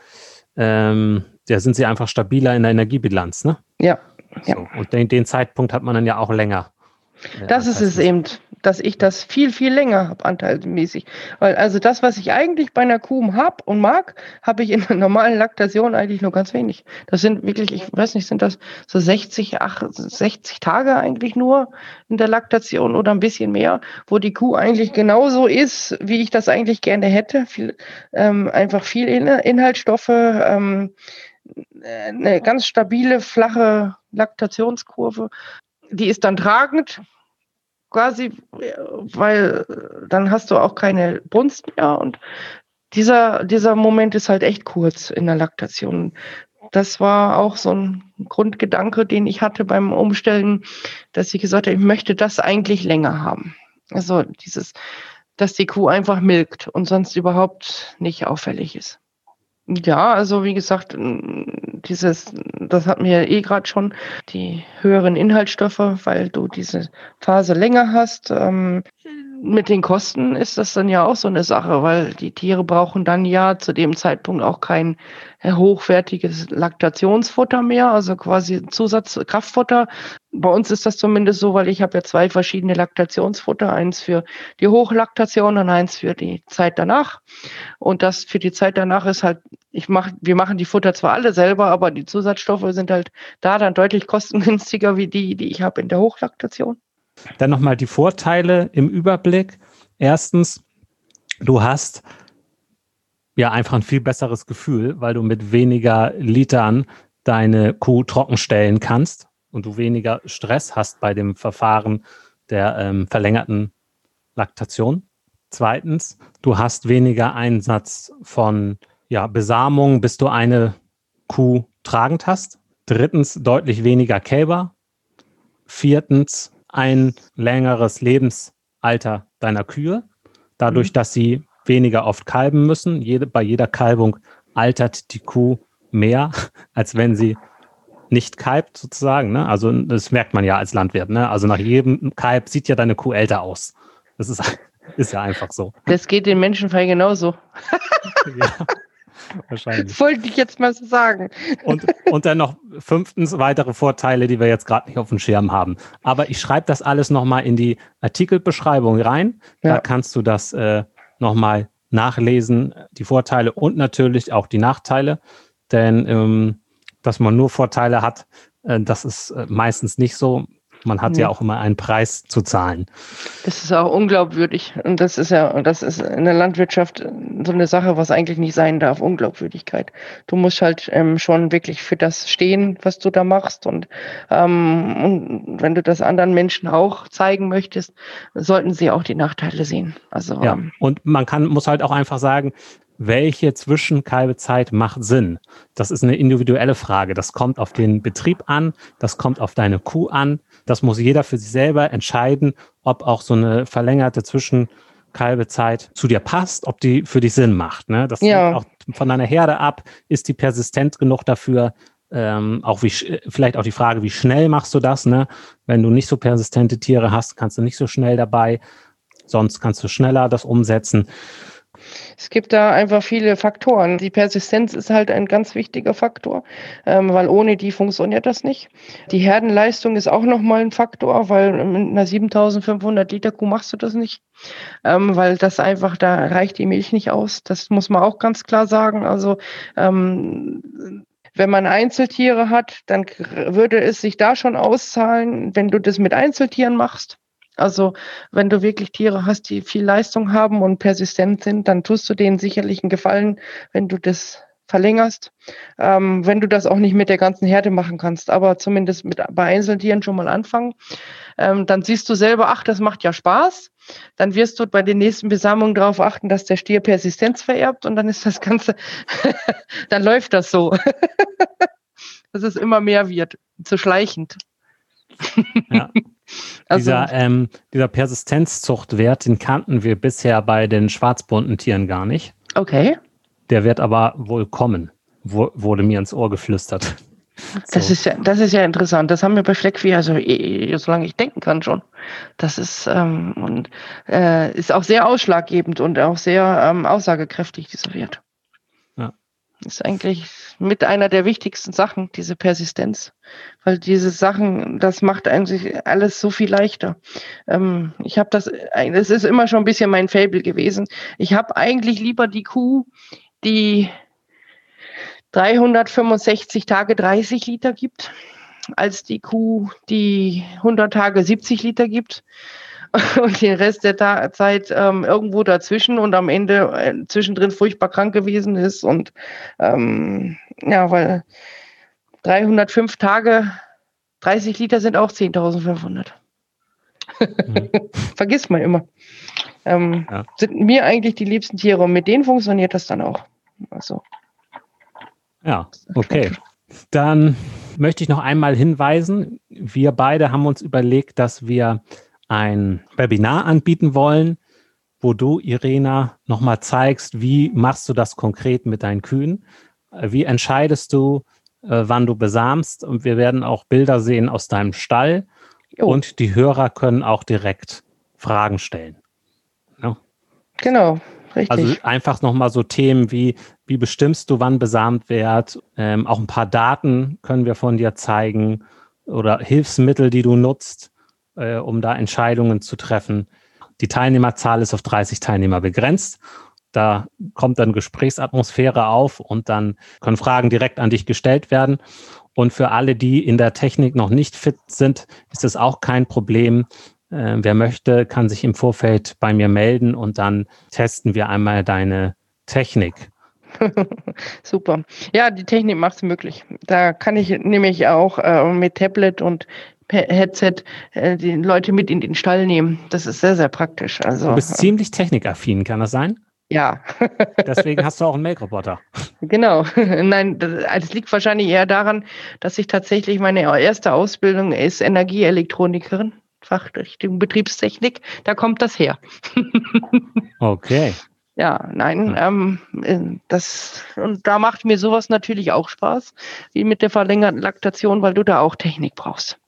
ähm, ja, sind sie einfach stabiler in der Energiebilanz, ne? Ja. So. ja. Und den, den Zeitpunkt hat man dann ja auch länger. Äh, das ist es eben, dass ich das viel, viel länger habe, anteilsmäßig. Weil also das, was ich eigentlich bei einer Kuh habe und mag, habe ich in der normalen Laktation eigentlich nur ganz wenig. Das sind wirklich, ich weiß nicht, sind das so 60, 60 Tage eigentlich nur in der Laktation oder ein bisschen mehr, wo die Kuh eigentlich genauso ist, wie ich das eigentlich gerne hätte. Viel, ähm, einfach viel Inhaltsstoffe, ähm, eine ganz stabile, flache Laktationskurve. Die ist dann tragend, quasi, weil dann hast du auch keine Brunst mehr und dieser, dieser Moment ist halt echt kurz in der Laktation. Das war auch so ein Grundgedanke, den ich hatte beim Umstellen, dass ich gesagt habe, ich möchte das eigentlich länger haben. Also dieses, dass die Kuh einfach milkt und sonst überhaupt nicht auffällig ist. Ja, also wie gesagt, dieses, das hatten wir eh gerade schon, die höheren Inhaltsstoffe, weil du diese Phase länger hast. Ähm, mit den Kosten ist das dann ja auch so eine Sache, weil die Tiere brauchen dann ja zu dem Zeitpunkt auch kein äh, hochwertiges Laktationsfutter mehr, also quasi Zusatzkraftfutter. Bei uns ist das zumindest so, weil ich habe ja zwei verschiedene Laktationsfutter, eins für die Hochlaktation und eins für die Zeit danach. Und das für die Zeit danach ist halt, ich mach, wir machen die Futter zwar alle selber, aber die Zusatzstoffe sind halt da dann deutlich kostengünstiger wie die, die ich habe in der Hochlaktation. Dann nochmal die Vorteile im Überblick. Erstens, du hast ja einfach ein viel besseres Gefühl, weil du mit weniger Litern deine Kuh trockenstellen kannst und du weniger Stress hast bei dem Verfahren der ähm, verlängerten Laktation. Zweitens, du hast weniger Einsatz von ja, Besamung, bis du eine Kuh tragend hast. Drittens, deutlich weniger Kälber. Viertens, ein längeres Lebensalter deiner Kühe, dadurch, mhm. dass sie weniger oft kalben müssen. Jede, bei jeder Kalbung altert die Kuh mehr, [laughs] als wenn sie nicht kalbt sozusagen. Ne? Also das merkt man ja als Landwirt. Ne? Also nach jedem Kalb sieht ja deine Kuh älter aus. Das ist, [laughs] ist ja einfach so. Das geht den Menschenfall genauso. [laughs] ja, wahrscheinlich. Wollte ich jetzt mal so sagen. Und, und dann noch fünftens weitere Vorteile, die wir jetzt gerade nicht auf dem Schirm haben. Aber ich schreibe das alles nochmal in die Artikelbeschreibung rein. Da ja. kannst du das äh, nochmal nachlesen, die Vorteile und natürlich auch die Nachteile. Denn ähm, dass man nur Vorteile hat, äh, das ist äh, meistens nicht so. Man hat ja. ja auch immer einen Preis zu zahlen. Das ist auch unglaubwürdig. Und das ist ja, das ist in der Landwirtschaft so eine Sache, was eigentlich nicht sein darf, Unglaubwürdigkeit. Du musst halt ähm, schon wirklich für das stehen, was du da machst. Und, ähm, und wenn du das anderen Menschen auch zeigen möchtest, sollten sie auch die Nachteile sehen. Also, ja, ähm, und man kann, muss halt auch einfach sagen, welche Zwischenkalbezeit macht Sinn? Das ist eine individuelle Frage. Das kommt auf den Betrieb an, das kommt auf deine Kuh an. Das muss jeder für sich selber entscheiden, ob auch so eine verlängerte Zwischenkalbezeit zu dir passt, ob die für dich Sinn macht. Ne? Das ja. hängt auch von deiner Herde ab. Ist die persistent genug dafür? Ähm, auch wie vielleicht auch die Frage, wie schnell machst du das? Ne? Wenn du nicht so persistente Tiere hast, kannst du nicht so schnell dabei. Sonst kannst du schneller das umsetzen. Es gibt da einfach viele Faktoren. Die Persistenz ist halt ein ganz wichtiger Faktor, ähm, weil ohne die funktioniert das nicht. Die Herdenleistung ist auch nochmal ein Faktor, weil mit einer 7500 Liter Kuh machst du das nicht, ähm, weil das einfach, da reicht die Milch nicht aus. Das muss man auch ganz klar sagen. Also ähm, wenn man Einzeltiere hat, dann würde es sich da schon auszahlen, wenn du das mit Einzeltieren machst. Also wenn du wirklich Tiere hast, die viel Leistung haben und persistent sind, dann tust du denen sicherlich einen Gefallen, wenn du das verlängerst, ähm, wenn du das auch nicht mit der ganzen Herde machen kannst, aber zumindest mit bei Einzeltieren schon mal anfangen. Ähm, dann siehst du selber, ach, das macht ja Spaß. Dann wirst du bei den nächsten Besammlungen darauf achten, dass der Stier Persistenz vererbt und dann ist das Ganze, [laughs] dann läuft das so. [laughs] dass es immer mehr wird, zu schleichend. Ja. [laughs] Also, dieser, ähm, dieser Persistenzzuchtwert, den kannten wir bisher bei den schwarzbunten Tieren gar nicht. Okay. Der wird aber wohl kommen, wo, wurde mir ins Ohr geflüstert. Das, so. ist ja, das ist ja interessant. Das haben wir bei Fleckvieh, also solange ich denken kann schon. Das ist, ähm, und, äh, ist auch sehr ausschlaggebend und auch sehr ähm, aussagekräftig, dieser Wert. Ist eigentlich mit einer der wichtigsten Sachen, diese Persistenz. Weil diese Sachen, das macht eigentlich alles so viel leichter. Ähm, ich habe das, es ist immer schon ein bisschen mein Fable gewesen. Ich habe eigentlich lieber die Kuh, die 365 Tage 30 Liter gibt, als die Kuh, die 100 Tage 70 Liter gibt [laughs] und den Rest der Ta Zeit ähm, irgendwo dazwischen und am Ende äh, zwischendrin furchtbar krank gewesen ist. Und ähm, ja, weil 305 Tage, 30 Liter sind auch 10.500. Mhm. [laughs] Vergisst man immer. Ähm, ja. Sind mir eigentlich die liebsten Tiere und mit denen funktioniert das dann auch. Also. Ja, okay. Dann möchte ich noch einmal hinweisen, wir beide haben uns überlegt, dass wir ein Webinar anbieten wollen, wo du, Irena, nochmal zeigst, wie machst du das konkret mit deinen Kühen? Äh, wie entscheidest du, äh, wann du besamst? Und wir werden auch Bilder sehen aus deinem Stall. Jo. Und die Hörer können auch direkt Fragen stellen. Ja. Genau, richtig. Also einfach nochmal so Themen wie, wie bestimmst du, wann besamt wird? Ähm, auch ein paar Daten können wir von dir zeigen oder Hilfsmittel, die du nutzt äh, um da Entscheidungen zu treffen. Die Teilnehmerzahl ist auf 30 Teilnehmer begrenzt. Da kommt dann Gesprächsatmosphäre auf und dann können Fragen direkt an dich gestellt werden. Und für alle, die in der Technik noch nicht fit sind, ist es auch kein Problem. Äh, wer möchte, kann sich im Vorfeld bei mir melden und dann testen wir einmal deine Technik. [laughs] Super. Ja, die Technik macht es möglich. Da kann ich nämlich auch äh, mit Tablet und Headset äh, die Leute mit in den Stall nehmen. Das ist sehr, sehr praktisch. Also, du bist ziemlich technikaffin, kann das sein? Ja. [laughs] Deswegen hast du auch einen Make-Roboter. Genau. [laughs] Nein, das, das, liegt wahrscheinlich eher daran, dass ich tatsächlich meine erste Ausbildung ist Energieelektronikerin, Fachrichtung Betriebstechnik. Da kommt das her. [laughs] okay. Ja, nein, ähm, äh, das und da macht mir sowas natürlich auch Spaß, wie mit der verlängerten Laktation, weil du da auch Technik brauchst.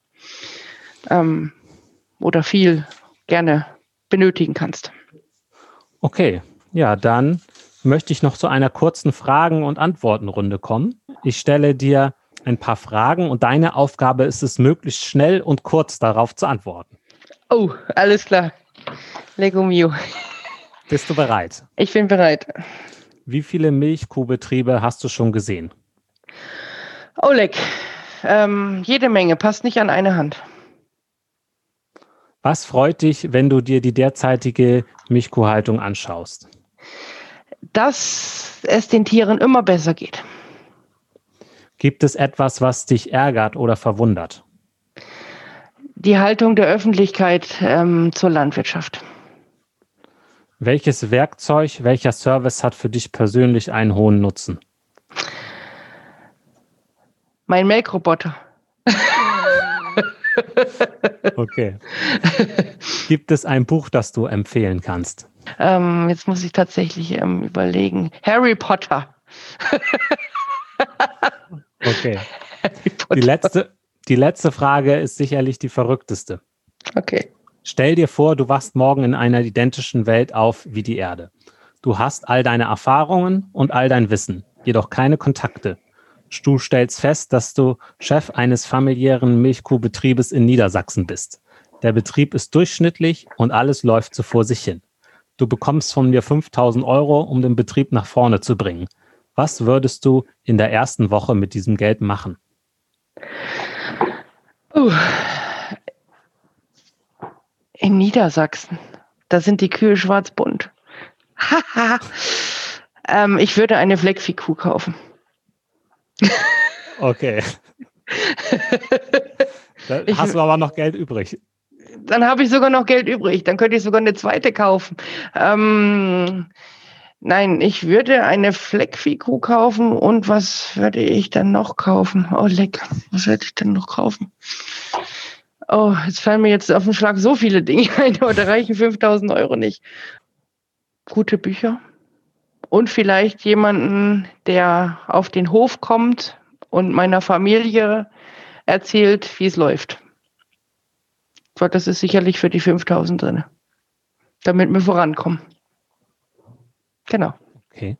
Ähm, oder viel gerne benötigen kannst. Okay, ja, dann möchte ich noch zu einer kurzen Fragen- und Antwortenrunde kommen. Ich stelle dir ein paar Fragen und deine Aufgabe ist es, möglichst schnell und kurz darauf zu antworten. Oh, alles klar. Lego mio. Bist du bereit? Ich bin bereit. Wie viele Milchkuhbetriebe hast du schon gesehen? Oleg, ähm, jede Menge, passt nicht an eine Hand. Was freut dich, wenn du dir die derzeitige Milchkuhhaltung anschaust? Dass es den Tieren immer besser geht. Gibt es etwas, was dich ärgert oder verwundert? Die Haltung der Öffentlichkeit ähm, zur Landwirtschaft. Welches Werkzeug, welcher Service hat für dich persönlich einen hohen Nutzen? Mein Melkroboter. [laughs] [laughs] okay. Gibt es ein Buch, das du empfehlen kannst? Ähm, jetzt muss ich tatsächlich ähm, überlegen. Harry Potter. okay. [laughs] Harry Potter. Die, letzte, die letzte Frage ist sicherlich die verrückteste. Okay. Stell dir vor, du wachst morgen in einer identischen Welt auf wie die Erde. Du hast all deine Erfahrungen und all dein Wissen, jedoch keine Kontakte. Du stellst fest, dass du Chef eines familiären Milchkuhbetriebes in Niedersachsen bist. Der Betrieb ist durchschnittlich und alles läuft so vor sich hin. Du bekommst von mir 5000 Euro, um den Betrieb nach vorne zu bringen. Was würdest du in der ersten Woche mit diesem Geld machen? Uh, in Niedersachsen. Da sind die Kühe schwarzbunt. [laughs] ähm, ich würde eine Fleckviehkuh kaufen. [laughs] okay. Da hast ich, du aber noch Geld übrig. Dann habe ich sogar noch Geld übrig. Dann könnte ich sogar eine zweite kaufen. Ähm, nein, ich würde eine Fleckviehkuh kaufen und was würde ich dann noch kaufen? Oh, lecker. Was würde ich denn noch kaufen? Oh, jetzt fallen mir jetzt auf den Schlag so viele Dinge [laughs] ein, aber da reichen 5000 Euro nicht. Gute Bücher und vielleicht jemanden, der auf den Hof kommt und meiner Familie erzählt, wie es läuft. Das ist sicherlich für die 5000 drin, damit wir vorankommen. Genau. Okay.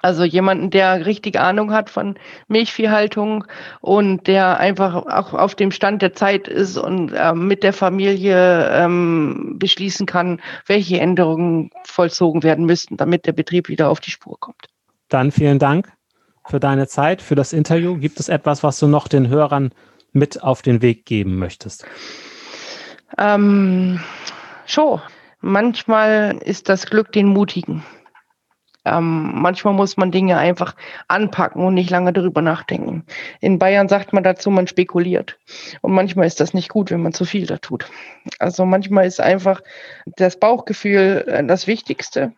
Also jemanden, der richtig Ahnung hat von Milchviehhaltung und der einfach auch auf dem Stand der Zeit ist und äh, mit der Familie ähm, beschließen kann, welche Änderungen vollzogen werden müssten, damit der Betrieb wieder auf die Spur kommt. Dann vielen Dank für deine Zeit, für das Interview. Gibt es etwas, was du noch den Hörern mit auf den Weg geben möchtest? Ähm, schon. Manchmal ist das Glück den Mutigen. Ähm, manchmal muss man Dinge einfach anpacken und nicht lange darüber nachdenken. In Bayern sagt man dazu, man spekuliert. Und manchmal ist das nicht gut, wenn man zu viel da tut. Also manchmal ist einfach das Bauchgefühl äh, das Wichtigste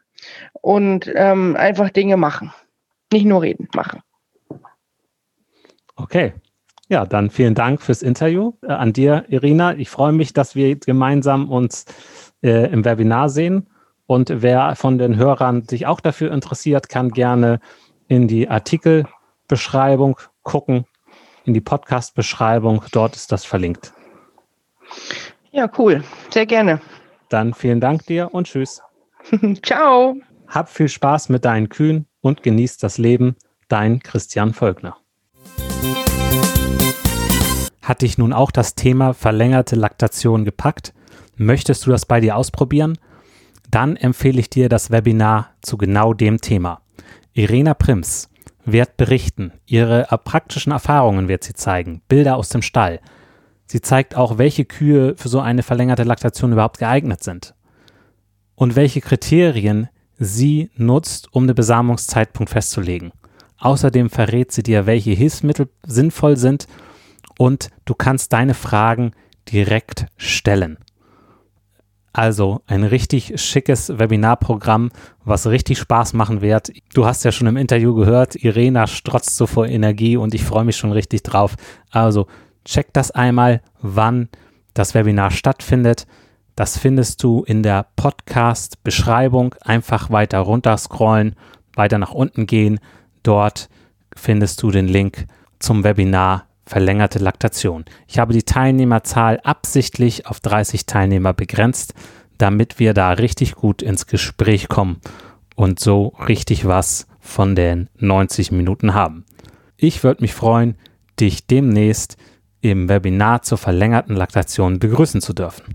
und ähm, einfach Dinge machen. Nicht nur reden, machen. Okay. Ja, dann vielen Dank fürs Interview äh, an dir, Irina. Ich freue mich, dass wir gemeinsam uns äh, im Webinar sehen und wer von den Hörern sich auch dafür interessiert, kann gerne in die Artikelbeschreibung gucken, in die Podcast-Beschreibung. Dort ist das verlinkt. Ja, cool. Sehr gerne. Dann vielen Dank dir und tschüss. [laughs] Ciao. Hab viel Spaß mit deinen Kühen und genieß das Leben. Dein Christian Völkner. Hat dich nun auch das Thema verlängerte Laktation gepackt? Möchtest du das bei dir ausprobieren? Dann empfehle ich dir das Webinar zu genau dem Thema. Irena Prims wird berichten, ihre praktischen Erfahrungen wird sie zeigen, Bilder aus dem Stall. Sie zeigt auch, welche Kühe für so eine verlängerte Laktation überhaupt geeignet sind und welche Kriterien sie nutzt, um den Besamungszeitpunkt festzulegen. Außerdem verrät sie dir, welche Hilfsmittel sinnvoll sind und du kannst deine Fragen direkt stellen. Also ein richtig schickes Webinarprogramm, was richtig Spaß machen wird. Du hast ja schon im Interview gehört, Irena strotzt so vor Energie und ich freue mich schon richtig drauf. Also check das einmal, wann das Webinar stattfindet. Das findest du in der Podcast-Beschreibung. Einfach weiter runter scrollen, weiter nach unten gehen. Dort findest du den Link zum Webinar verlängerte Laktation. Ich habe die Teilnehmerzahl absichtlich auf 30 Teilnehmer begrenzt, damit wir da richtig gut ins Gespräch kommen und so richtig was von den 90 Minuten haben. Ich würde mich freuen, dich demnächst im Webinar zur verlängerten Laktation begrüßen zu dürfen.